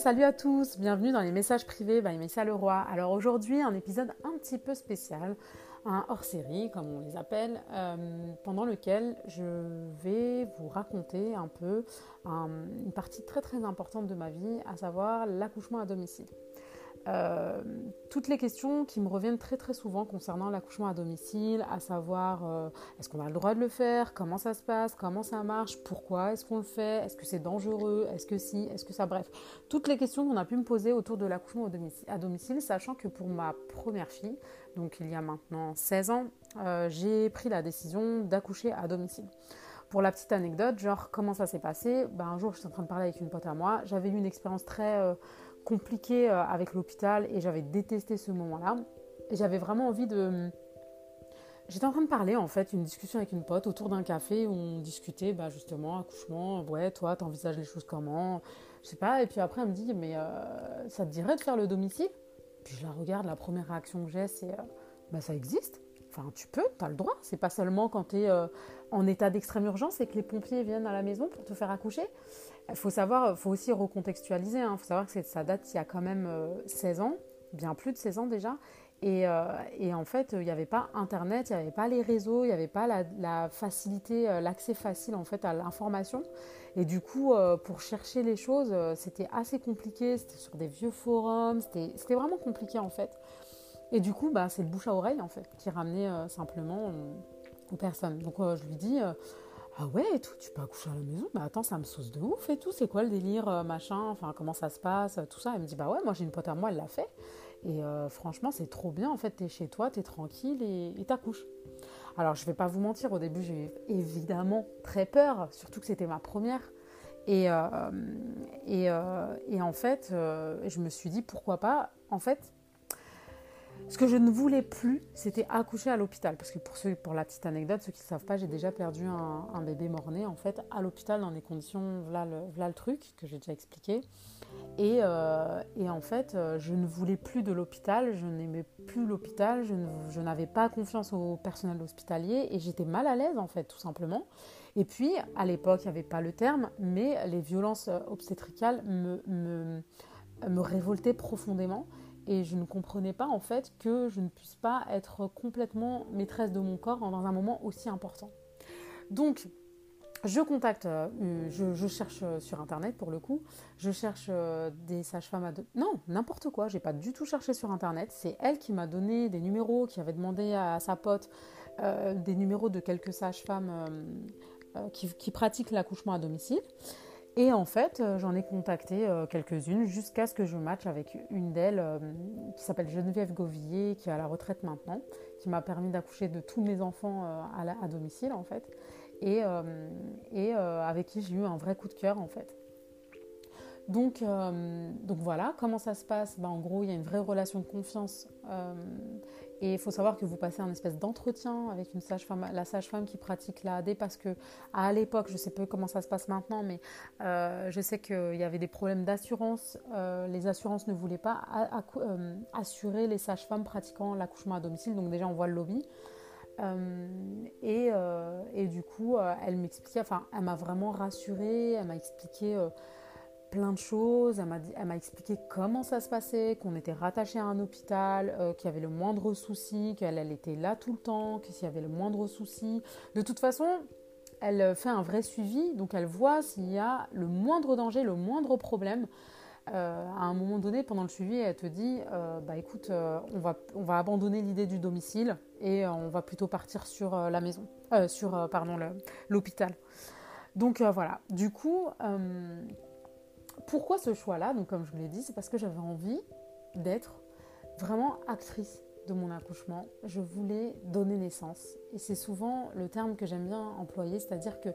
salut à tous, bienvenue dans les messages privés by Messia Leroy. Alors aujourd'hui, un épisode un petit peu spécial, un hors-série comme on les appelle, euh, pendant lequel je vais vous raconter un peu une partie très très importante de ma vie, à savoir l'accouchement à domicile. Euh, toutes les questions qui me reviennent très très souvent concernant l'accouchement à domicile, à savoir euh, est-ce qu'on a le droit de le faire, comment ça se passe, comment ça marche, pourquoi est-ce qu'on le fait, est-ce que c'est dangereux, est-ce que si, est-ce que ça, bref, toutes les questions qu'on a pu me poser autour de l'accouchement à domicile, sachant que pour ma première fille, donc il y a maintenant 16 ans, euh, j'ai pris la décision d'accoucher à domicile. Pour la petite anecdote, genre comment ça s'est passé, ben, un jour j'étais en train de parler avec une pote à moi, j'avais eu une expérience très compliqué euh, avec l'hôpital et j'avais détesté ce moment-là. J'avais vraiment envie de... J'étais en train de parler en fait, une discussion avec une pote autour d'un café où on discutait bah, justement accouchement, ouais toi t'envisages les choses comment, je sais pas, et puis après elle me dit mais euh, ça te dirait de faire le domicile? Puis je la regarde, la première réaction que j'ai c'est euh, bah ça existe, enfin tu peux, tu as le droit, c'est pas seulement quand tu es en état d'extrême urgence et que les pompiers viennent à la maison pour te faire accoucher. Il faut savoir, faut aussi recontextualiser. Il hein. faut savoir que ça date il y a quand même 16 euh, ans, bien plus de 16 ans déjà. Et, euh, et en fait, il n'y avait pas Internet, il n'y avait pas les réseaux, il n'y avait pas la, facilité, euh, l'accès facile en fait à l'information. Et du coup, pour chercher les choses, c'était assez compliqué. C'était sur des vieux forums, c'était vraiment compliqué en fait. Et du coup, bah, c'est le bouche à oreille en fait qui ramenait simplement aux personnes. Donc je lui dis ah ouais tout, tu peux accoucher à la maison Bah attends, ça me sauce de ouf et tout, c'est quoi le délire, euh, machin, enfin comment ça se passe, tout ça? Elle me dit bah ouais, moi j'ai une pote à moi, elle l'a fait. Et euh, franchement, c'est trop bien, en fait, t'es chez toi, t'es tranquille et t'accouches. Alors je vais pas vous mentir, au début j'ai évidemment très peur, surtout que c'était ma première. Euh, et, et, en fait, je me suis dit pourquoi pas, en fait, ce que je ne voulais plus, c'était accoucher à l'hôpital. Parce que pour, ceux, pour la petite anecdote, ceux qui ne savent pas, j'ai déjà perdu un, bébé mort-né, en fait, à l'hôpital, dans des conditions, voilà le, truc, que j'ai déjà expliqué. Et, euh, en fait, euh, je ne voulais plus de l'hôpital, je n'aimais plus l'hôpital, je, n'avais pas confiance au personnel hospitalier et j'étais mal à l'aise, en fait, tout simplement. Et puis, à l'époque, il n'y avait pas le terme, mais les violences obstétricales me, me, me révoltaient profondément et je ne comprenais pas en fait que je ne puisse pas être complètement maîtresse de mon corps dans un moment aussi important. Donc, je contacte, euh, je, cherche sur internet pour le coup, je cherche euh, des sages-femmes à. Non, n'importe quoi, j'ai pas du tout cherché sur internet. C'est elle qui m'a donné des numéros, qui avait demandé à, sa pote euh, des numéros de quelques sages-femmes qui, pratiquent l'accouchement à domicile. Et en fait, euh, j'en ai contacté euh, quelques-unes jusqu'à ce que je matche avec une d'elles euh, qui s'appelle Geneviève Gauvillier, qui est à la retraite maintenant, qui m'a permis d'accoucher de tous mes enfants à, domicile en fait, et, et avec qui j'ai eu un vrai coup de cœur en fait. Donc, donc voilà, comment ça se passe? Ben, En gros, il y a une vraie relation de confiance et il faut savoir que vous passez un espèce d'entretien avec la sage-femme qui pratique l'AD parce que à l'époque, je ne sais pas comment ça se passe maintenant, mais euh, je sais qu'il y avait des problèmes d'assurance. Euh, les assurances ne voulaient pas euh, assurer les sages-femmes pratiquant l'accouchement à domicile. Donc déjà, on voit le lobby. Et, et, du coup, elle m'expliquait, enfin, elle m'a vraiment rassurée, elle m'a expliqué plein de choses. Elle m'a expliqué comment ça se passait, qu'on était rattaché à un hôpital, euh, qu'il y avait le moindre souci, qu'elle elle était là tout le temps, que s'il y avait le moindre souci. De toute façon, elle fait un vrai suivi, donc elle voit s'il y a le moindre danger, le moindre problème. Euh, à un moment donné, pendant le suivi, elle te dit euh, Bah écoute, on, va, on va abandonner l'idée du domicile et on va plutôt partir sur la maison, sur pardon l'hôpital. Donc voilà, du coup, pourquoi ce choix-là Donc, comme je vous l'ai dit, c'est parce que j'avais envie d'être vraiment actrice de mon accouchement. Je voulais donner naissance. Et c'est souvent le terme que j'aime bien employer, c'est-à-dire que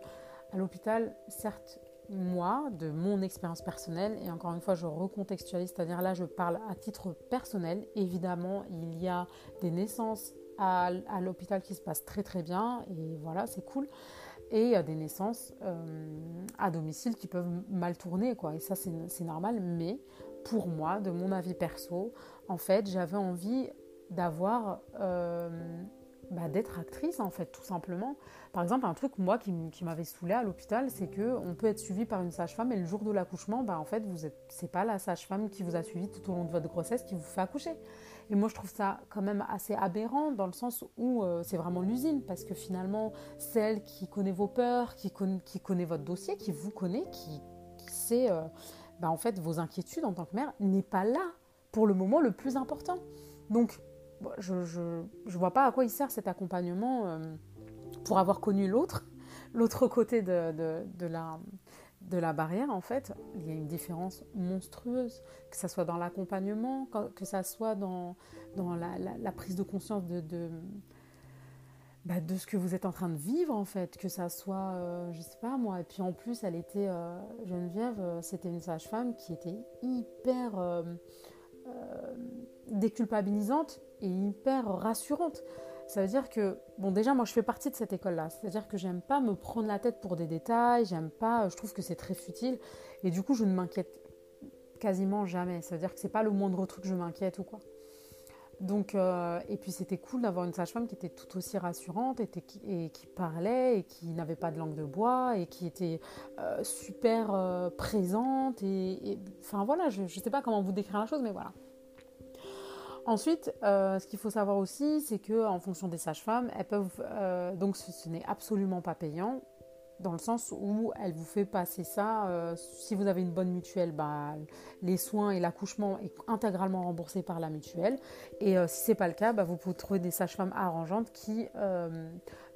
à l'hôpital, certes, moi, de mon expérience personnelle, et encore une fois, je recontextualise, c'est-à-dire là, je parle à titre personnel. Évidemment, il y a des naissances à, l'hôpital qui se passent très très bien, et voilà, c'est cool et des naissances euh, à domicile qui peuvent mal tourner, quoi. Et ça, c'est normal. Mais pour moi, de mon avis perso, en fait, j'avais envie d'avoir euh, bah, d'être actrice en fait tout simplement. Par exemple un truc moi qui, m'avait saoulé à l'hôpital c'est que on peut être suivi par une sage-femme et le jour de l'accouchement bah en fait vous c'est pas la sage-femme qui vous a suivi tout au long de votre grossesse qui vous fait accoucher. Et moi je trouve ça quand même assez aberrant dans le sens où euh, c'est vraiment l'usine parce que finalement celle qui connaît vos peurs, qui, connaît votre dossier, qui vous connaît, qui, sait euh, bah, en fait vos inquiétudes en tant que mère n'est pas là pour le moment le plus important. Donc je ne vois pas à quoi il sert cet accompagnement euh, pour avoir connu l'autre, l'autre côté de, de, la, de la barrière, en fait. Il y a une différence monstrueuse, que ce soit dans l'accompagnement, que ce soit dans, la, prise de conscience de, de, bah, de, ce que vous êtes en train de vivre, en fait, que ça soit, euh, je sais pas moi, et puis en plus, elle était, euh, Geneviève, c'était une sage-femme qui était hyper déculpabilisante et hyper rassurante. Ça veut dire que, bon, déjà, moi, je fais partie de cette école-là. C'est-à-dire que j'aime pas me prendre la tête pour des détails, j'aime pas, je trouve que c'est très futile. Et du coup, je ne m'inquiète quasiment jamais. Ça veut dire que c'est pas le moindre truc que je m'inquiète ou quoi. Donc, euh, et puis c'était cool d'avoir une sage-femme qui était tout aussi rassurante et, qui, parlait et qui n'avait pas de langue de bois et qui était euh, super euh, présente. Et, enfin voilà, je ne sais pas comment vous décrire la chose, mais voilà. Ensuite, euh, ce qu'il faut savoir aussi, c'est que en fonction des sages-femmes, elles peuvent euh, donc ce, n'est absolument pas payant dans le sens où elle vous fait passer ça. Euh, si vous avez une bonne mutuelle, bah, les soins et l'accouchement est intégralement remboursé par la mutuelle. Et si c'est pas le cas, bah, vous pouvez trouver des sages-femmes arrangeantes qui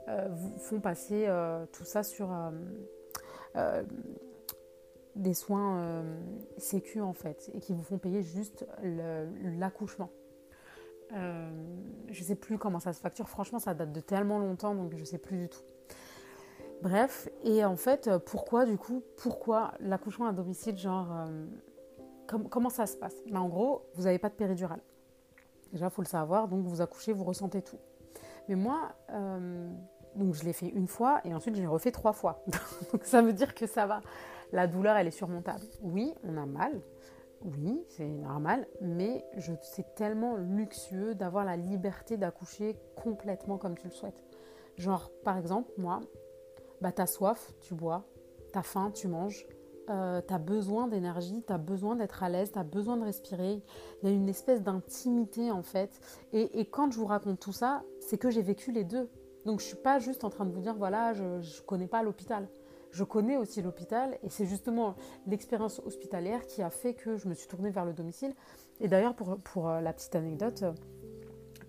vous font passer tout ça sur des soins sécu en fait et qui vous font payer juste l'accouchement. Euh, je sais plus comment ça se facture. Franchement, ça date de tellement longtemps, donc je sais plus du tout. Bref, et en fait, pourquoi du coup, pourquoi l'accouchement à domicile, genre, euh, comment ça se passe? Ben, En gros, vous n'avez pas de péridurale. Déjà, il faut le savoir, donc vous accouchez, vous ressentez tout. Mais moi, euh, donc je l'ai fait une fois et ensuite je l'ai refait trois fois. donc ça veut dire que ça va. La douleur, elle est surmontable. Oui, on a mal, oui, c'est normal, mais je, c'est tellement luxueux d'avoir la liberté d'accoucher complètement comme tu le souhaites. Genre, par exemple, moi, bah, t'as soif, tu bois, t'as faim, tu manges, euh, t'as besoin d'énergie, t'as besoin d'être à l'aise, t'as besoin de respirer. Il y a une espèce d'intimité en fait. Et, quand je vous raconte tout ça, c'est que j'ai vécu les deux. Donc je suis pas juste en train de vous dire voilà, je, ne connais pas l'hôpital je connais aussi l'hôpital et c'est justement l'expérience hospitalière qui a fait que je me suis tournée vers le domicile. Et d'ailleurs, pour, pour euh, la petite anecdote,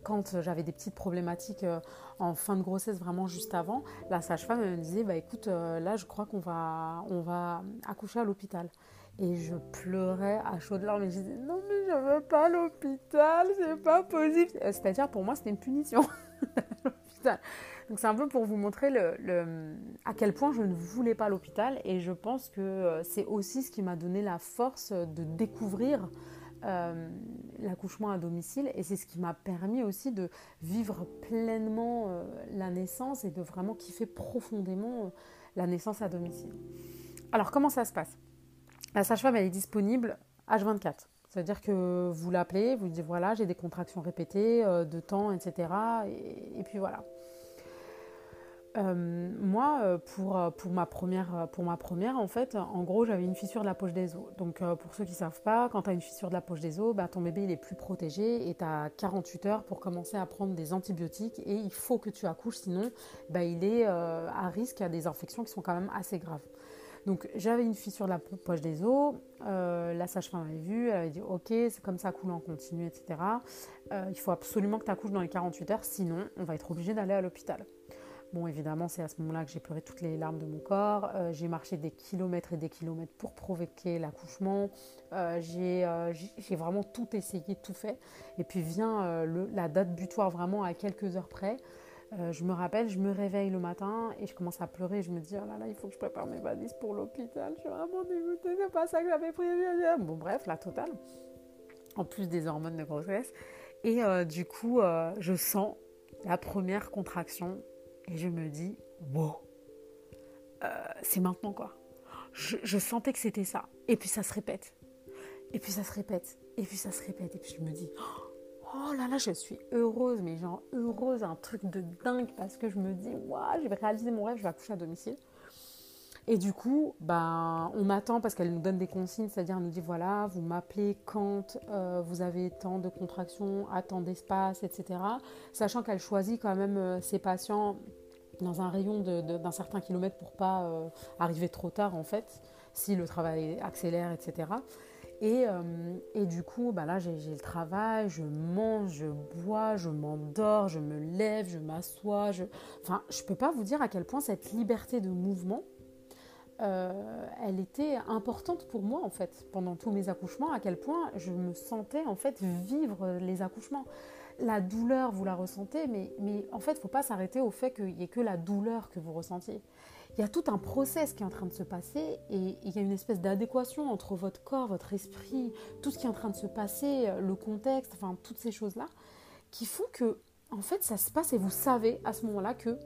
quand j'avais des petites problématiques euh, en fin de grossesse, vraiment juste avant, la sage-femme me disait bah écoute, euh, là je crois qu'on va, on va accoucher à l'hôpital. Et je pleurais à chaudes larmes et je disais non mais je veux pas l'hôpital, c'est pas possible. C'est-à-dire pour moi c'était une punition. Donc c'est un peu pour vous montrer à quel point je ne voulais pas l'hôpital et je pense que euh, c'est aussi ce qui m'a donné la force de découvrir euh, l'accouchement à domicile et c'est ce qui m'a permis aussi de vivre pleinement euh, la naissance et de vraiment kiffer profondément la naissance à domicile. Alors comment ça se passe? La sage-femme elle est disponible H24. C'est-à-dire que vous l'appelez, vous lui dites voilà, j'ai des contractions répétées de temps, etc. et puis voilà. Euh, moi, euh, pour, euh, pour, ma première, pour ma première, en fait, en gros, j'avais une fissure de la poche des os. Donc, pour ceux qui ne savent pas, quand tu as une fissure de la poche des os, bah, ton bébé il est plus protégé et tu as 48 heures pour commencer à prendre des antibiotiques et il faut que tu accouches, sinon bah, il est à risque à des infections qui sont quand même assez graves. Donc j'avais une fissure de la poche des os, la sage-femme avait vu, elle avait dit ok c'est comme ça coule en continu etc. il faut absolument que tu accouches dans les 48 heures sinon on va être obligé d'aller à l'hôpital. Bon, évidemment, c'est à ce moment-là que j'ai pleuré toutes les larmes de mon corps. Euh, j'ai marché des kilomètres et des kilomètres pour provoquer l'accouchement. Euh, euh, j'ai vraiment tout essayé, tout fait. Et puis vient la date butoir vraiment à quelques heures près. Je me rappelle, je me réveille le matin et je commence à pleurer. Je me dis, oh là là, il faut que je prépare mes valises pour l'hôpital. Je suis vraiment dégoûtée, c'est pas ça que j'avais prévu. Bon, bref, la totale. En plus des hormones de grossesse. Et du coup, je sens la première contraction et je me dis, wow, euh, c'est maintenant quoi. Je, sentais que c'était ça. Et puis ça se répète. Et puis ça se répète. Et puis ça se répète. Et puis je me dis, oh, oh là là, je suis heureuse, mais genre heureuse, un truc de dingue parce que je me dis, waouh, je vais réaliser mon rêve, je vais accoucher à domicile. Et du coup, ben, on attend parce qu'elle nous donne des consignes, c'est-à-dire elle nous dit voilà, vous m'appelez quand euh, vous avez tant de contractions, à tant d'espace, etc. Sachant qu'elle choisit quand même euh, ses patients dans un rayon d'un certain kilomètre pour pas euh, arriver trop tard en fait, si le travail accélère, etc. Et, et, du coup, bah là, j'ai le travail, je mange, je bois, je m'endors, je me lève, je m'assois. Je... Enfin, je ne peux pas vous dire à quel point cette liberté de mouvement, euh, elle était importante pour moi en fait pendant tous mes accouchements, à quel point je me sentais en fait vivre les accouchements. La douleur, vous la ressentez, mais, mais en fait, il ne faut pas s'arrêter au fait qu'il n'y ait que la douleur que vous ressentiez. Il y a tout un process qui est en train de se passer et il y a une espèce d'adéquation entre votre corps, votre esprit, tout ce qui est en train de se passer, le contexte, enfin toutes ces choses-là, qui font que en fait ça se passe et vous savez à ce moment-là que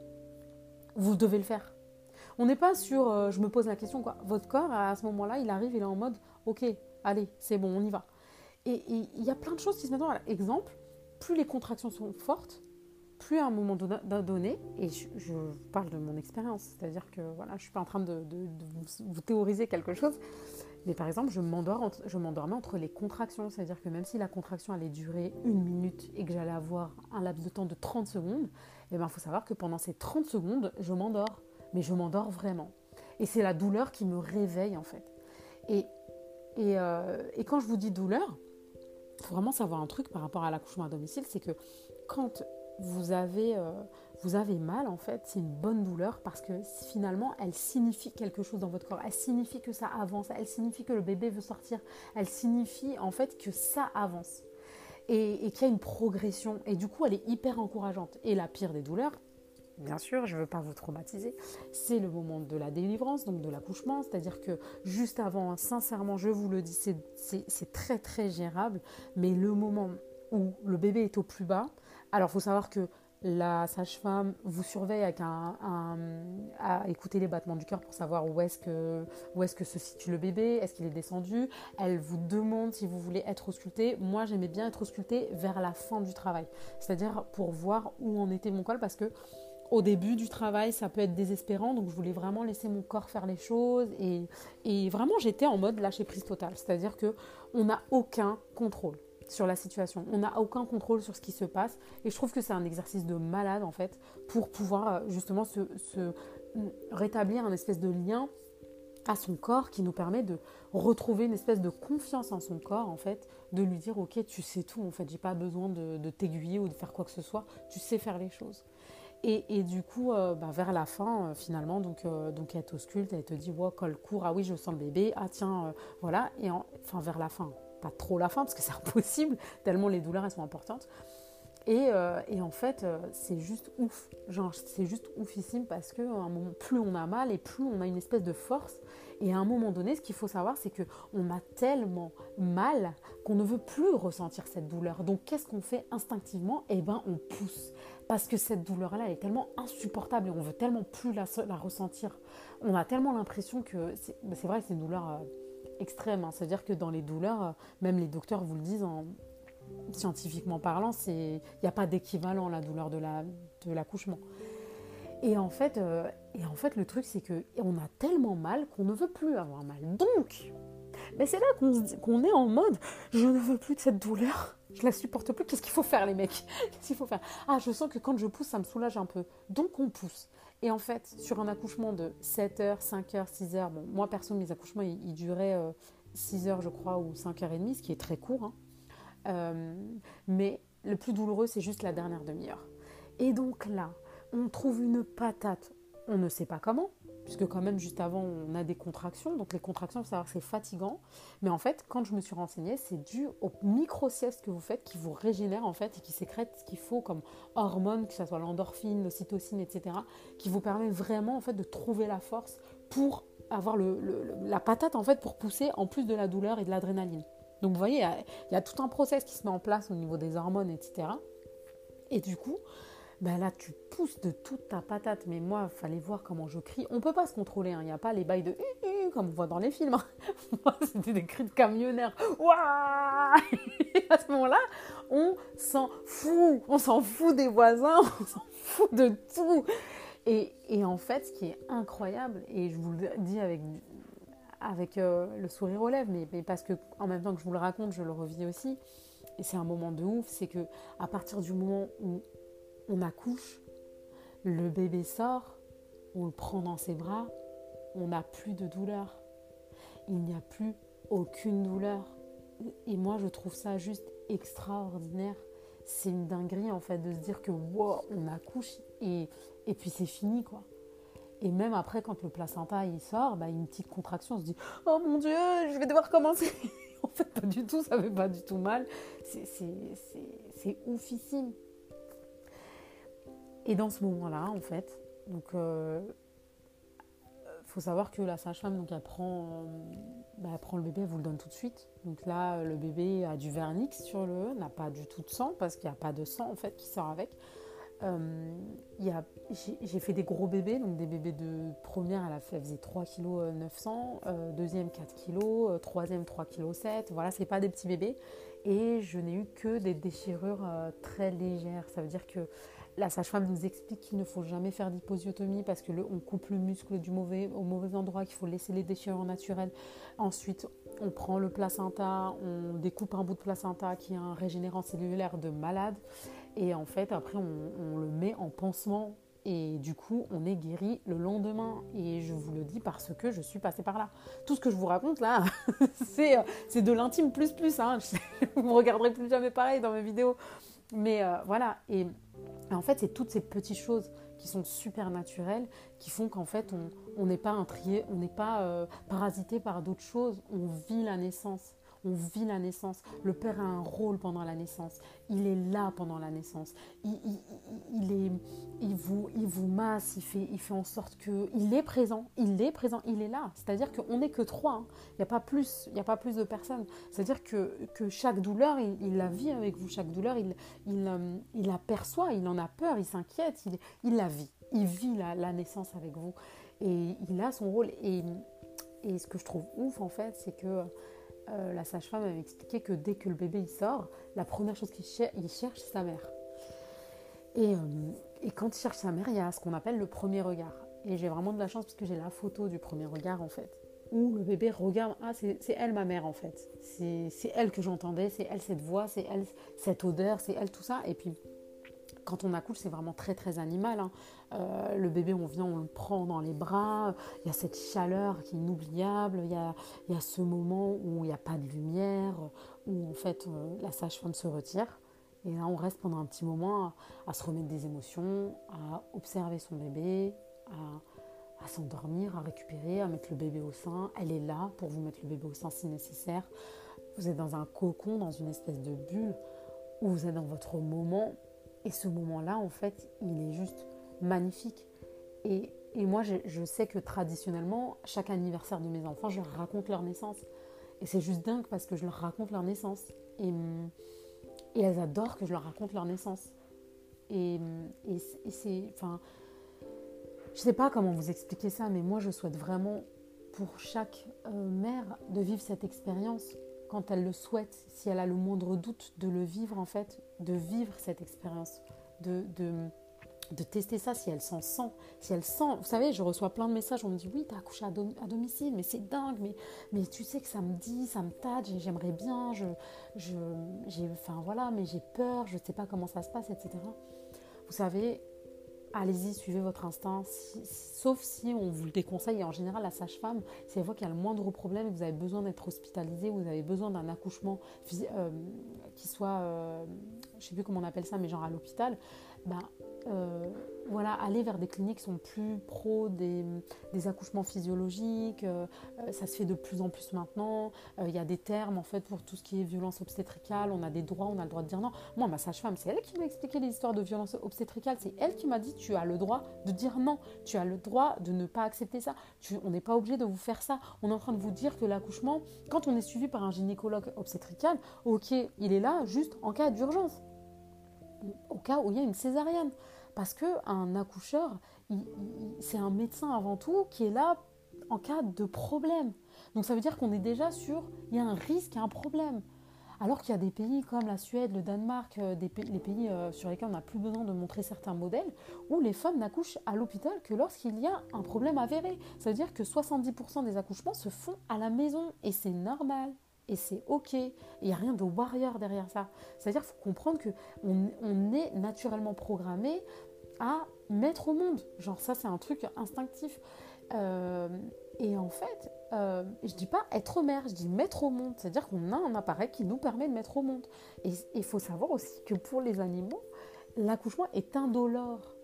vous devez le faire on n'est pas sur, euh, je me pose la question, quoi. Votre corps, à ce moment-là, il arrive, il est en mode, ok, allez, c'est bon, on y va. Et il y a plein de choses qui se mettent en Exemple, plus les contractions sont fortes, plus à un moment donné, et je, parle de mon expérience, c'est-à-dire que voilà, je ne suis pas en train de, vous, théoriser quelque chose, mais par exemple, je m'endormais entre les contractions, c'est-à-dire que même si la contraction allait durer une minute et que j'allais avoir un laps de temps de 30 secondes, il eh ben, faut savoir que pendant ces 30 secondes, je m'endors mais je m'endors vraiment. Et c'est la douleur qui me réveille en fait. Et, et, euh, et quand je vous dis douleur, faut vraiment savoir un truc par rapport à l'accouchement à domicile, c'est que quand vous avez, euh, vous avez mal, en fait, c'est une bonne douleur parce que finalement, elle signifie quelque chose dans votre corps. Elle signifie que ça avance. Elle signifie que le bébé veut sortir. Elle signifie en fait que ça avance. Et, et qu'il y a une progression. Et du coup, elle est hyper encourageante. Et la pire des douleurs, bien sûr, je ne veux pas vous traumatiser, c'est le moment de la délivrance, donc de l'accouchement, c'est-à-dire que juste avant, sincèrement, je vous le dis, c'est très très gérable, mais le moment où le bébé est au plus bas, alors faut savoir que la sage-femme vous surveille à écouter les battements du cœur pour savoir où est-ce que se situe le bébé, est-ce qu'il est descendu. Elle vous demande si vous voulez être ausculté. Moi, j'aimais bien être ausculté vers la fin du travail, c'est-à-dire pour voir où en était mon col parce que au début du travail, ça peut être désespérant, donc je voulais vraiment laisser mon corps faire les choses. Et, et vraiment j'étais en mode lâcher prise totale, c'est-à-dire que on n'a aucun contrôle sur la situation, on n'a aucun contrôle sur ce qui se passe. Et je trouve que c'est un exercice de malade en fait pour pouvoir euh, justement se, rétablir un espèce de lien à son corps qui nous permet de retrouver une espèce de confiance en son corps en fait, de lui dire ok tu sais tout en fait, j'ai pas besoin de, t'aiguiller ou de faire quoi que ce soit, tu sais faire les choses. Et, du coup, euh, bah, vers la fin, euh, finalement, donc, euh, donc elle t'ausculte, elle te dit, wow, col court, ah oui, je sens le bébé, ah tiens, voilà. Et enfin, vers la fin, trop la fin, parce que c'est impossible, tellement les douleurs, elles sont importantes. Et, et en fait, c'est juste ouf. Genre, c'est juste oufissime parce que un moment, plus on a mal et plus on a une espèce de force. Et à un moment donné, ce qu'il faut savoir, c'est que on a tellement mal qu'on ne veut plus ressentir cette douleur. Donc, qu'est-ce qu'on fait instinctivement? Eh ben, on pousse parce que cette douleur-là, elle est tellement insupportable et on veut tellement plus la, ressentir. On a tellement l'impression que c'est vrai que c'est une douleur euh, extrême. Hein. C'est-à-dire que dans les douleurs, euh, même les docteurs vous le disent, en, scientifiquement parlant, il n'y a pas d'équivalent la douleur de l'accouchement. La, et en fait, euh, et en fait, le truc, c'est qu'on a tellement mal qu'on ne veut plus avoir mal. Donc, mais c'est là qu'on est en mode, je ne veux plus de cette douleur je la supporte plus. Qu'est-ce qu'il faut faire, les mecs? Qu'est-ce qu'il faut faire? Ah, je sens que quand je pousse, ça me soulage un peu. Donc, on pousse. Et en fait, sur un accouchement de 7 heures, 5 heures, 6 heures, bon, moi, perso, mes accouchements, ils, duraient 6 euh, heures, je crois, ou 5 heures et demie, ce qui est très court. Hein. Euh, mais le plus douloureux, c'est juste la dernière demi-heure. Et donc là, on trouve une patate, on ne sait pas comment, puisque quand même juste avant on a des contractions, donc les contractions, savoir c'est fatigant, mais en fait quand je me suis renseignée, c'est dû au micro-sieste que vous faites qui vous régénère en fait et qui sécrète ce qu'il faut comme hormones, que ce soit l'endorphine, l'ocytocine, etc., qui vous permet vraiment en fait de trouver la force pour avoir la patate en fait pour pousser en plus de la douleur et de l'adrénaline. Donc vous voyez, il y, a, tout un process qui se met en place au niveau des hormones, etc. Et du coup, ben là tu pousses de toute ta patate. Mais moi, fallait voir comment je crie. On peut pas se contrôler, hein. il n'y a pas les bails de comme on voit dans les films. Hein. moi, c'était des cris de camionneurs. à ce moment-là, on s'en fout. On s'en fout des voisins, on s'en fout de tout. Et, en fait, ce qui est incroyable, et je vous le dis avec, avec euh, le sourire aux lèvres, mais, mais, parce que en même temps que je vous le raconte, je le revis aussi, et c'est un moment de ouf, c'est que à partir du moment où on accouche, le bébé sort, on le prend dans ses bras, on n'a plus de douleur. Il n'y a plus aucune douleur. Et moi, je trouve ça juste extraordinaire. C'est une dinguerie en fait de se dire que wow, on accouche et, puis c'est fini quoi. Et même après, quand le placenta il sort, bah, une petite contraction, on se dit Oh mon Dieu, je vais devoir commencer. en fait, pas du tout, ça fait pas du tout mal. C'est oufissime. Et dans ce moment-là, en fait, donc euh, faut savoir que la sage-femme, donc elle prend, euh, bah, elle prend le bébé, elle vous le donne tout de suite. Donc là, le bébé a du vernix sur le n'a pas du tout de sang parce qu'il n'y a pas de sang en fait qui sort avec. Euh, j'ai fait des gros bébés, donc des bébés de première, elle, a fait, faisait 3 kg 900, deuxième 4 kg, troisième 3 kg 7. Voilà, c'est pas des petits bébés. Et je n'ai eu que des déchirures euh, très légères. Ça veut dire que la sage-femme nous explique qu'il ne faut jamais faire d'hyposiotomie parce que on coupe le muscle du mauvais, au mauvais endroit, qu'il faut laisser les déchirures naturelles. Ensuite, on prend le placenta, on découpe un bout de placenta qui est un régénérant cellulaire de malade. Et en fait, après, on, le met en pansement et du coup, on est guéri le lendemain. Et je vous le dis parce que je suis passée par là. Tout ce que je vous raconte là, c'est, c'est de l'intime plus plus. Hein. vous ne me regarderez plus jamais pareil dans mes vidéos. Mais euh, voilà. Et, en fait, c'est toutes ces petites choses qui sont super naturelles qui font qu'en fait, on n'est pas intrigué, on n'est pas euh, parasité par d'autres choses. On vit la naissance on vit la naissance. Le père a un rôle pendant la naissance. Il est là pendant la naissance. Il, est, il, vous, il vous masse, il fait, il fait en sorte que il est présent. Il est présent, il est là. C'est-à-dire qu'on n'est que trois. Hein. Il n'y a pas plus, il n'y a pas plus de personnes. C'est-à-dire que, que chaque douleur, il, la vit avec vous. Chaque douleur, il, il, euh, il aperçoit, il en a peur, il s'inquiète, il, il la vit. Il vit la, la naissance avec vous. Et il a son rôle. Et, et ce que je trouve ouf, en fait, c'est que euh, la sage-femme m'avait expliqué que dès que le bébé sort, la première chose qu'il cherche, c'est sa mère. Et, euh, et, quand il cherche sa mère, il y a ce qu'on appelle le premier regard. Et j'ai vraiment de la chance parce que j'ai la photo du premier regard en fait, où le bébé regarde, ah c'est elle ma mère en fait, c'est elle que j'entendais, c'est elle cette voix, c'est elle cette odeur, c'est elle tout ça. Et puis quand on accouche, c'est vraiment très très animal. Hein. Euh, le bébé, on vient, on le prend dans les bras. Il y a cette chaleur qui est inoubliable. Il y a, ce moment où il n'y a pas de lumière, où en fait euh, la sage-femme se retire. Et là, on reste pendant un petit moment à, se remettre des émotions, à observer son bébé, à s'endormir, à récupérer, à mettre le bébé au sein. Elle est là pour vous mettre le bébé au sein si nécessaire. Vous êtes dans un cocon, dans une espèce de bulle, où vous êtes dans votre moment et ce moment-là, en fait, il est juste magnifique. Et, moi, je, sais que traditionnellement, chaque anniversaire de mes enfants, je leur raconte leur naissance. Et c'est juste dingue parce que je leur raconte leur naissance. Et, et elles adorent que je leur raconte leur naissance. Et, et, c'est. Enfin. Je sais pas comment vous expliquer ça, mais moi, je souhaite vraiment pour chaque euh, mère de vivre cette expérience quand elle le souhaite, si elle a le moindre doute de le vivre en fait, de vivre cette expérience, de, de, tester ça si elle s'en sent, si elle sent, vous savez, je reçois plein de messages, on me dit oui, t'as accouché à, domicile, mais c'est dingue, mais, mais tu sais que ça me dit, ça me tâte, j'aimerais bien, je, je, enfin voilà, mais j'ai peur, je sais pas comment ça se passe, etc. Vous savez, allez-y, suivez votre instinct, sauf si on vous le déconseille. Et en général, la sage-femme, si elle voit qu'il y a le moindre problème, vous avez besoin d'être hospitalisé, vous avez besoin d'un accouchement euh, qui soit, euh, je ne sais plus comment on appelle ça, mais genre à l'hôpital, ben, euh, voilà, aller vers des cliniques qui sont plus pro des, accouchements physiologiques. Euh, euh, ça se fait de plus en plus maintenant. Il y a des termes en fait pour tout ce qui est violence obstétricale. On a des droits, on a le droit de dire non. Moi, ma sage-femme, c'est elle qui m'a expliqué les histoires de violence obstétricale. C'est elle qui m'a dit tu as le droit de dire non. Tu as le droit de ne pas accepter ça. on n'est pas obligé de vous faire ça. On est en train de vous dire que l'accouchement, quand on est suivi par un gynécologue obstétrical, ok, il est là juste en cas d'urgence au cas où il y a une césarienne. Parce qu'un accoucheur, c'est un médecin avant tout qui est là en cas de problème. Donc ça veut dire qu'on est déjà sur, il y a un risque, il y a un problème. Alors qu'il y a des pays comme la Suède, le Danemark, euh, des les pays euh, sur lesquels on n'a plus besoin de montrer certains modèles, où les femmes n'accouchent à l'hôpital que lorsqu'il y a un problème avéré. Ça veut dire que 70% des accouchements se font à la maison et c'est normal. Et c'est ok. Il n'y a rien de warrior derrière ça. C'est-à-dire qu'il faut comprendre qu'on on est naturellement programmé à mettre au monde. Genre ça, c'est un truc instinctif. Euh, et en fait, euh, je dis pas être mère, je dis mettre au monde. C'est-à-dire qu'on a un appareil qui nous permet de mettre au monde. Et il faut savoir aussi que pour les animaux, l'accouchement est indolore.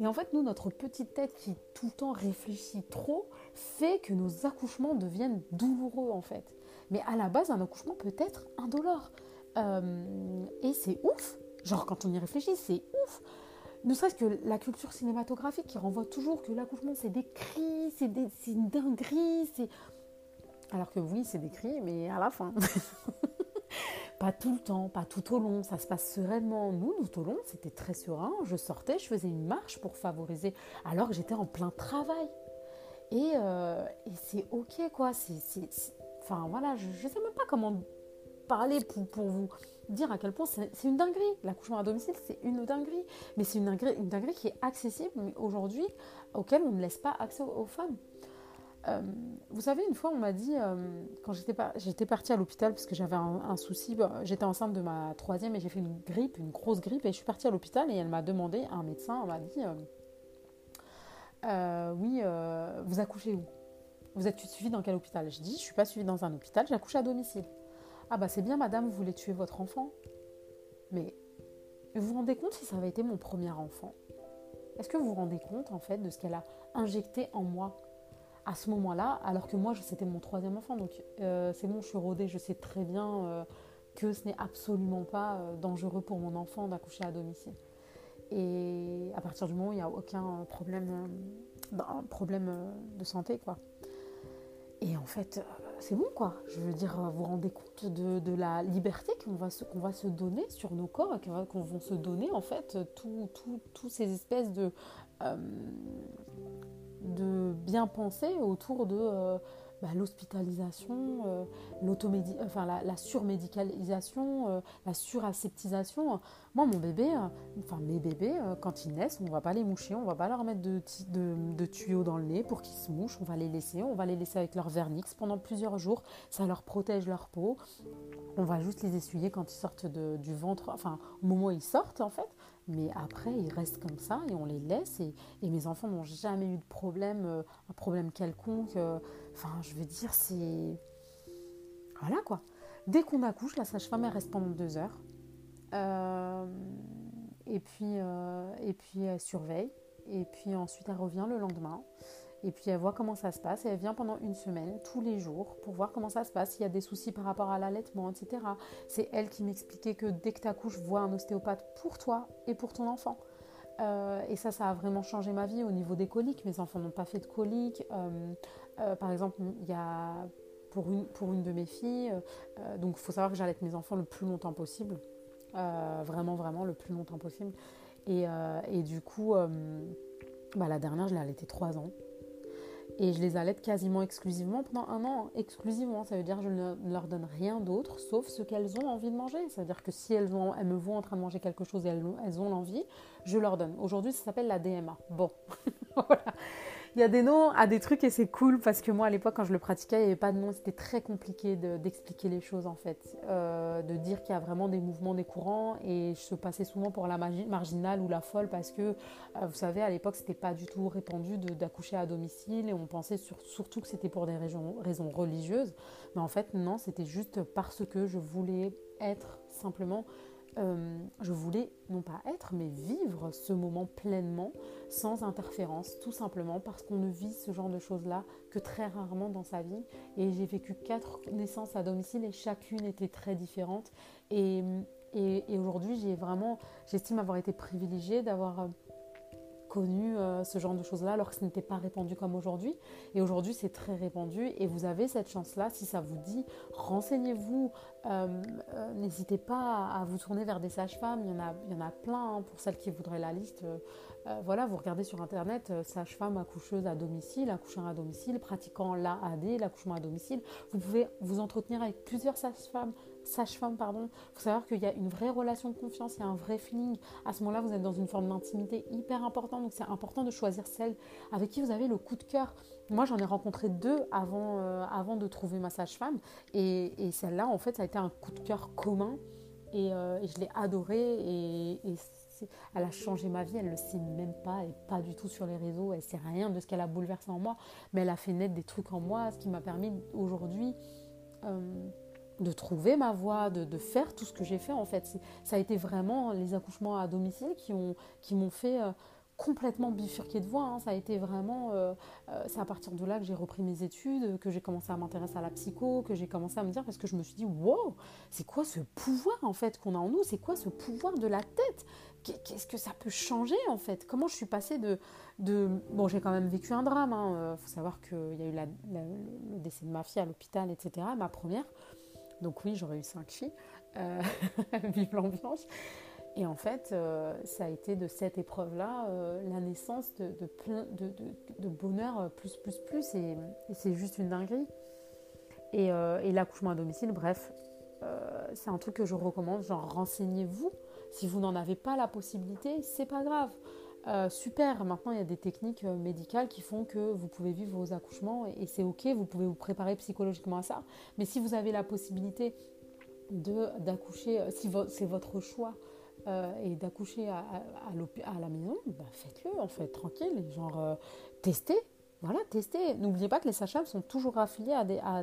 Et en fait, nous, notre petite tête qui tout le temps réfléchit trop, fait que nos accouchements deviennent douloureux en fait. Mais à la base, un accouchement peut être indolore. Euh, et c'est ouf. Genre, quand on y réfléchit, c'est ouf ne serait-ce que la culture cinématographique qui renvoie toujours que l'accouchement c'est des cris, c'est une dinguerie, c'est... Alors que oui, c'est des cris, mais à la fin. pas tout le temps, pas tout au long, ça se passe sereinement. Nous, tout au long, c'était très serein. Je sortais, je faisais une marche pour favoriser, alors que j'étais en plein travail. Et, euh, c'est ok, quoi. C'est, Enfin, voilà, je ne sais même pas comment parler pour, vous dire à quel point c'est une dinguerie. L'accouchement à domicile, c'est une dinguerie. Mais c'est une dinguerie, une dinguerie qui est accessible aujourd'hui, auquel on ne laisse pas accès aux, femmes. Euh, vous savez, une fois, on m'a dit, euh, quand j'étais partie à l'hôpital parce que j'avais un, souci, j'étais enceinte de ma troisième et j'ai fait une grippe, une grosse grippe, et je suis partie à l'hôpital et elle m'a demandé, un médecin m'a dit, euh, oui, vous accouchez où? Vous êtes suivi dans quel hôpital? Je dis, je suis pas suivie dans un hôpital, j'accouche à domicile. Ah bah c'est bien madame, vous voulez tuer votre enfant. Mais vous vous rendez compte si ça avait été mon premier enfant? Est-ce que vous vous rendez compte en fait de ce qu'elle a injecté en moi? À ce moment-là, alors que moi c'était mon troisième enfant, donc euh, c'est bon, je suis rodée, je sais très bien euh, que ce n'est absolument pas euh, dangereux pour mon enfant d'accoucher à domicile. Et à partir du moment où il n'y a aucun problème, ben, problème de santé, quoi. Et en fait, c'est bon quoi. Je veux dire, vous vous rendez compte de, la liberté qu'on va, se, va se donner sur nos corps qu'on va, se donner en fait tous ces espèces de, euh, de bien penser autour de euh, bah, l'hospitalisation, euh, enfin, la, surmédicalisation, euh, la suraseptisation. Moi, mon bébé, euh, enfin mes bébés, quand ils naissent, on va pas les moucher, on va pas leur mettre de, de, tuyaux dans le nez pour qu'ils se mouchent, on va les laisser, on va les laisser avec leur vernix pendant plusieurs jours, ça leur protège leur peau. On va juste les essuyer quand ils sortent du ventre, enfin au moment où ils sortent en fait. Mais après, ils restent comme ça et on les laisse. Et, mes enfants n'ont jamais eu de problème, euh, un problème quelconque. Euh, enfin, je veux dire, c'est. Voilà quoi. Dès qu'on accouche, la sage-femme, elle reste pendant deux heures. Euh, et, puis, et puis, elle surveille. Et puis ensuite, elle revient le lendemain. Et puis elle voit comment ça se passe et elle vient pendant une semaine, tous les jours, pour voir comment ça se passe, s'il y a des soucis par rapport à l'allaitement, etc. C'est elle qui m'expliquait que dès que tu accouches, vois un ostéopathe pour toi et pour ton enfant. Euh, et ça, ça a vraiment changé ma vie au niveau des coliques. Mes enfants n'ont pas fait de coliques. Euh, euh, par exemple, il y a pour une, de mes filles, donc il faut savoir que j'allaite mes enfants le plus longtemps possible. vraiment, vraiment le plus longtemps possible. Et, du coup, bah, la dernière, je l'ai allaitée trois ans. Et je les allaite quasiment exclusivement pendant un an. Exclusivement, ça veut dire que je ne leur donne rien d'autre sauf ce qu'elles ont envie de manger. C'est-à-dire que si elles, ont, elles me voient en train de manger quelque chose et elles, elles ont l'envie, je leur donne. Aujourd'hui, ça s'appelle la DMA. Bon, voilà il y a des noms à des trucs et c'est cool parce que moi à l'époque quand je le pratiquais il n'y avait pas de nom c'était très compliqué d'expliquer les choses en fait. Euh, de dire qu'il y a vraiment des mouvements des courants et je se passais souvent pour la marginale ou la folle parce que euh, vous savez à l'époque c'était pas du tout répandu d'accoucher à domicile et on pensait surtout que c'était pour des raisons, raisons religieuses. Mais en fait non c'était juste parce que je voulais être simplement euh, je voulais non pas être, mais vivre ce moment pleinement, sans interférence, tout simplement parce qu'on ne vit ce genre de choses-là que très rarement dans sa vie. Et j'ai vécu quatre naissances à domicile et chacune était très différente. Et, et, aujourd'hui, j'ai vraiment, j'estime avoir été privilégiée d'avoir connu euh, ce genre de choses-là alors que ce n'était pas répandu comme aujourd'hui. Et aujourd'hui, c'est très répandu et vous avez cette chance-là. Si ça vous dit, renseignez-vous. Euh, euh, n'hésitez pas à vous tourner vers des sages-femmes. Il y en a, il y en a plein hein, pour celles qui voudraient la liste. voilà, vous regardez sur internet sage-femme accoucheuse à domicile, accoucheur à domicile, pratiquant l'AAD, l'accouchement à domicile. Vous pouvez vous entretenir avec plusieurs sages-femmes sage-femme, pardon, il faut savoir qu'il y a une vraie relation de confiance, il y a un vrai feeling. À ce moment-là, vous êtes dans une forme d'intimité hyper importante, donc c'est important de choisir celle avec qui vous avez le coup de cœur. Moi, j'en ai rencontré deux avant, euh, avant de trouver ma sage-femme, et, celle-là, en fait, ça a été un coup de cœur commun, et, euh, je l'ai adorée, et, elle a changé ma vie, elle ne le sait même pas, et pas du tout sur les réseaux, elle sait rien de ce qu'elle a bouleversé en moi, mais elle a fait naître des trucs en moi, ce qui m'a permis aujourd'hui... Euh, de trouver ma voie, de, faire tout ce que j'ai fait en fait. Ça a été vraiment les accouchements à domicile qui m'ont fait euh, complètement bifurquer de voie. Hein. Ça a été vraiment, euh, euh, c'est à partir de là que j'ai repris mes études, que j'ai commencé à m'intéresser à la psycho, que j'ai commencé à me dire parce que je me suis dit wow, c'est quoi ce pouvoir en fait qu'on a en nous? C'est quoi ce pouvoir de la tête? Qu'est-ce que ça peut changer en fait? Comment je suis passée de, de... bon j'ai quand même vécu un drame. Il hein. faut savoir qu'il y a eu le décès de ma fille à l'hôpital, etc. Ma première. Donc oui, j'aurais eu cinq filles. Euh, vive l'ambiance. Et en fait, euh, ça a été de cette épreuve-là euh, la naissance de, plein, de, bonheur plus, plus, plus. Et, c'est juste une dinguerie. Et, et l'accouchement à domicile, bref, c'est un truc que je recommande. Genre, renseignez-vous. Si vous n'en avez pas la possibilité, c'est pas grave. Euh, super, maintenant il y a des techniques euh, médicales qui font que vous pouvez vivre vos accouchements et, c'est ok, vous pouvez vous préparer psychologiquement à ça. Mais si vous avez la possibilité d'accoucher, euh, si c'est votre choix et d'accoucher à, à, la maison, bah faites-le en fait, tranquille, genre testez, voilà, testez. N'oubliez pas que les sages sont toujours affiliés à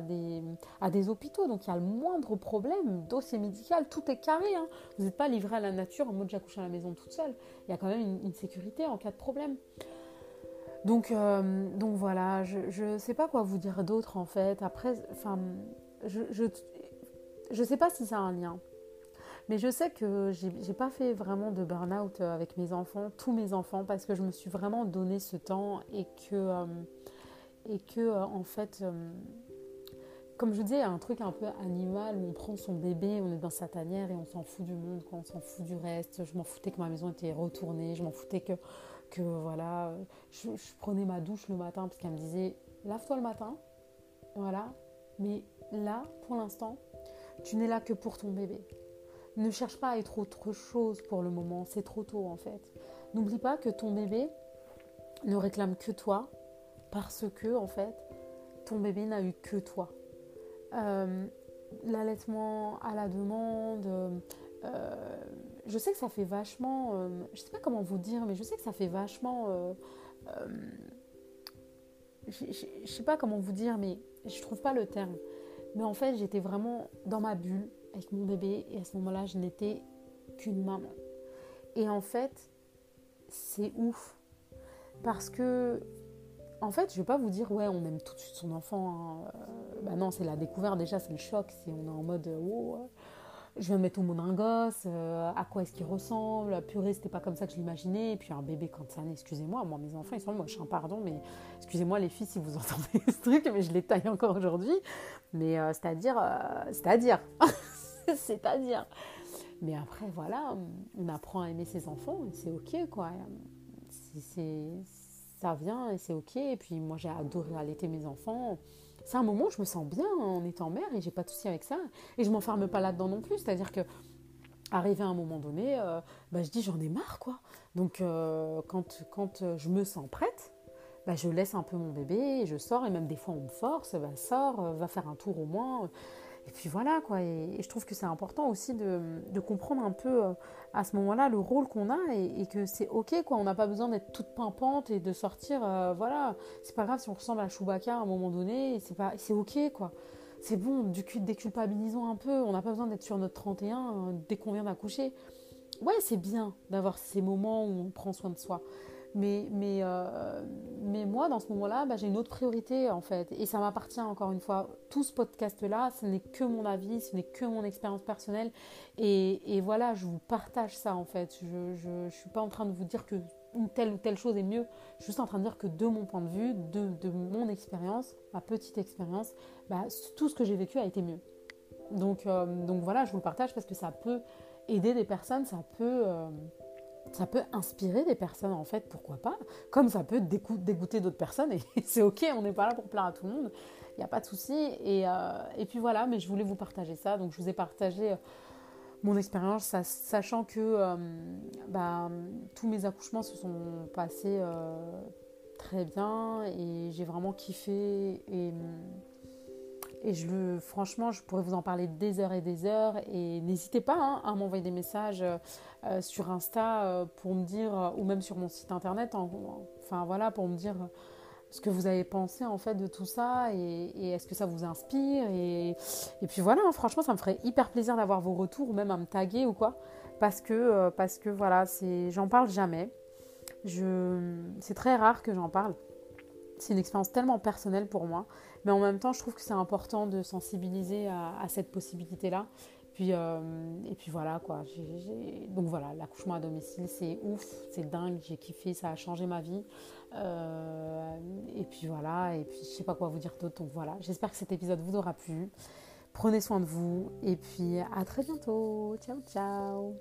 des, hôpitaux. Donc il y a le moindre problème, dossier médical, tout est carré. Hein. Vous n'êtes pas livré à la nature en mode j'accouche à la maison toute seule. Il y a quand même une, sécurité en cas de problème. Donc, euh, voilà, je ne sais pas quoi vous dire d'autre en fait. Après, enfin, je ne je sais pas si ça a un lien. Mais je sais que j'ai pas fait vraiment de burn-out euh, avec mes enfants, tous mes enfants, parce que je me suis vraiment donné ce temps et que, euh, et que euh, en fait, comme je a un truc un peu animal où on prend son bébé, on est dans sa tanière et on s'en fout du monde, on s'en fout du reste. Je m'en foutais que ma maison était retournée, je m'en foutais que, que voilà, je prenais ma douche le matin parce qu'elle me disait lave-toi le matin, voilà. Mais là, pour l'instant, tu n'es là que pour ton bébé. Ne cherche pas à être autre chose pour le moment, c'est trop tôt en fait. N'oublie pas que ton bébé ne réclame que toi parce que en fait ton bébé n'a eu que toi. Euh, l'allaitement à la demande, euh, je sais que ça fait vachement, euh, je sais pas comment vous dire, mais je sais que ça fait vachement, je, je sais pas comment vous dire, mais je trouve pas le terme. Mais en fait, j'étais vraiment dans ma bulle avec mon bébé et à ce moment-là, je n'étais qu'une maman. Et en fait, c'est ouf parce que en fait, je vais pas vous dire ouais, on aime tout de suite son enfant. Hein. Euh, bah non, c'est la découverte déjà, c'est le choc. Si on est en mode oh, je vais mettre au monde un gosse, euh, à quoi est-ce qu'il ressemble, purée, c'était pas comme ça que je l'imaginais. Et puis un bébé quand ça naît, excusez-moi, moi mes enfants ils sont moches, un pardon, mais excusez-moi les filles si vous entendez ce truc, mais je les taille encore aujourd'hui. Mais euh, c'est-à-dire, c'est-à-dire. c'est-à-dire. Mais après, voilà, on apprend à aimer ses enfants et c'est ok, quoi. C'est, ça vient et c'est ok. Et puis moi, j'ai adoré allaiter mes enfants. C'est un moment où je me sens bien en étant mère et j'ai pas de souci avec ça. Et je m'enferme pas là-dedans non plus. C'est-à-dire que, arrivé à un moment donné, euh, bah, je dis j'en ai marre, quoi. Donc, euh, quand, quand je me sens prête, bah, je laisse un peu mon bébé je sors. Et même des fois, on me force, bah, sors, euh, va faire un tour au moins. Et puis voilà, quoi. Et, je trouve que c'est important aussi de, comprendre un peu euh, à ce moment-là le rôle qu'on a et, que c'est ok, quoi. On n'a pas besoin d'être toute pimpante et de sortir, euh, voilà. C'est pas grave si on ressemble à Chewbacca à un moment donné, c'est pas, c'est ok, quoi. C'est bon, du déculpabilisons un peu. On n'a pas besoin d'être sur notre 31 euh, dès qu'on vient d'accoucher. Ouais, c'est bien d'avoir ces moments où on prend soin de soi. Mais, mais, euh, mais moi, dans ce moment-là, bah, j'ai une autre priorité, en fait. Et ça m'appartient, encore une fois. Tout ce podcast-là, ce n'est que mon avis, ce n'est que mon expérience personnelle. Et, voilà, je vous partage ça, en fait. Je ne suis pas en train de vous dire que une telle ou telle chose est mieux. Je suis juste en train de dire que de mon point de vue, de, mon expérience, ma petite expérience, bah, tout ce que j'ai vécu a été mieux. Donc, euh, donc voilà, je vous le partage parce que ça peut aider des personnes, ça peut, euh, ça peut inspirer des personnes en fait, pourquoi pas. Comme ça peut dégoûter d'autres personnes et c'est ok, on n'est pas là pour plaire à tout le monde, il n'y a pas de souci. Et, euh, et, puis voilà, mais je voulais vous partager ça, donc je vous ai partagé mon expérience, sachant que bah, tous mes accouchements se sont passés très bien et j'ai vraiment kiffé et je, franchement, je pourrais vous en parler des heures et des heures. Et n'hésitez pas hein, à m'envoyer des messages euh, sur Insta euh, pour me dire, ou même sur mon site internet, enfin voilà, pour me dire ce que vous avez pensé en fait de tout ça et, est-ce que ça vous inspire. Et, puis voilà, hein, franchement, ça me ferait hyper plaisir d'avoir vos retours, ou même à me taguer ou quoi. Parce que, euh, parce que voilà, j'en parle jamais. C'est très rare que j'en parle. C'est une expérience tellement personnelle pour moi. Mais en même temps, je trouve que c'est important de sensibiliser à, cette possibilité-là. Puis, euh, et puis voilà, quoi. Donc voilà, l'accouchement à domicile, c'est ouf, c'est dingue, j'ai kiffé, ça a changé ma vie. Euh, et puis voilà, et puis je sais pas quoi vous dire d'autre. Donc voilà, j'espère que cet épisode vous aura plu. Prenez soin de vous et puis à très bientôt. Ciao, ciao.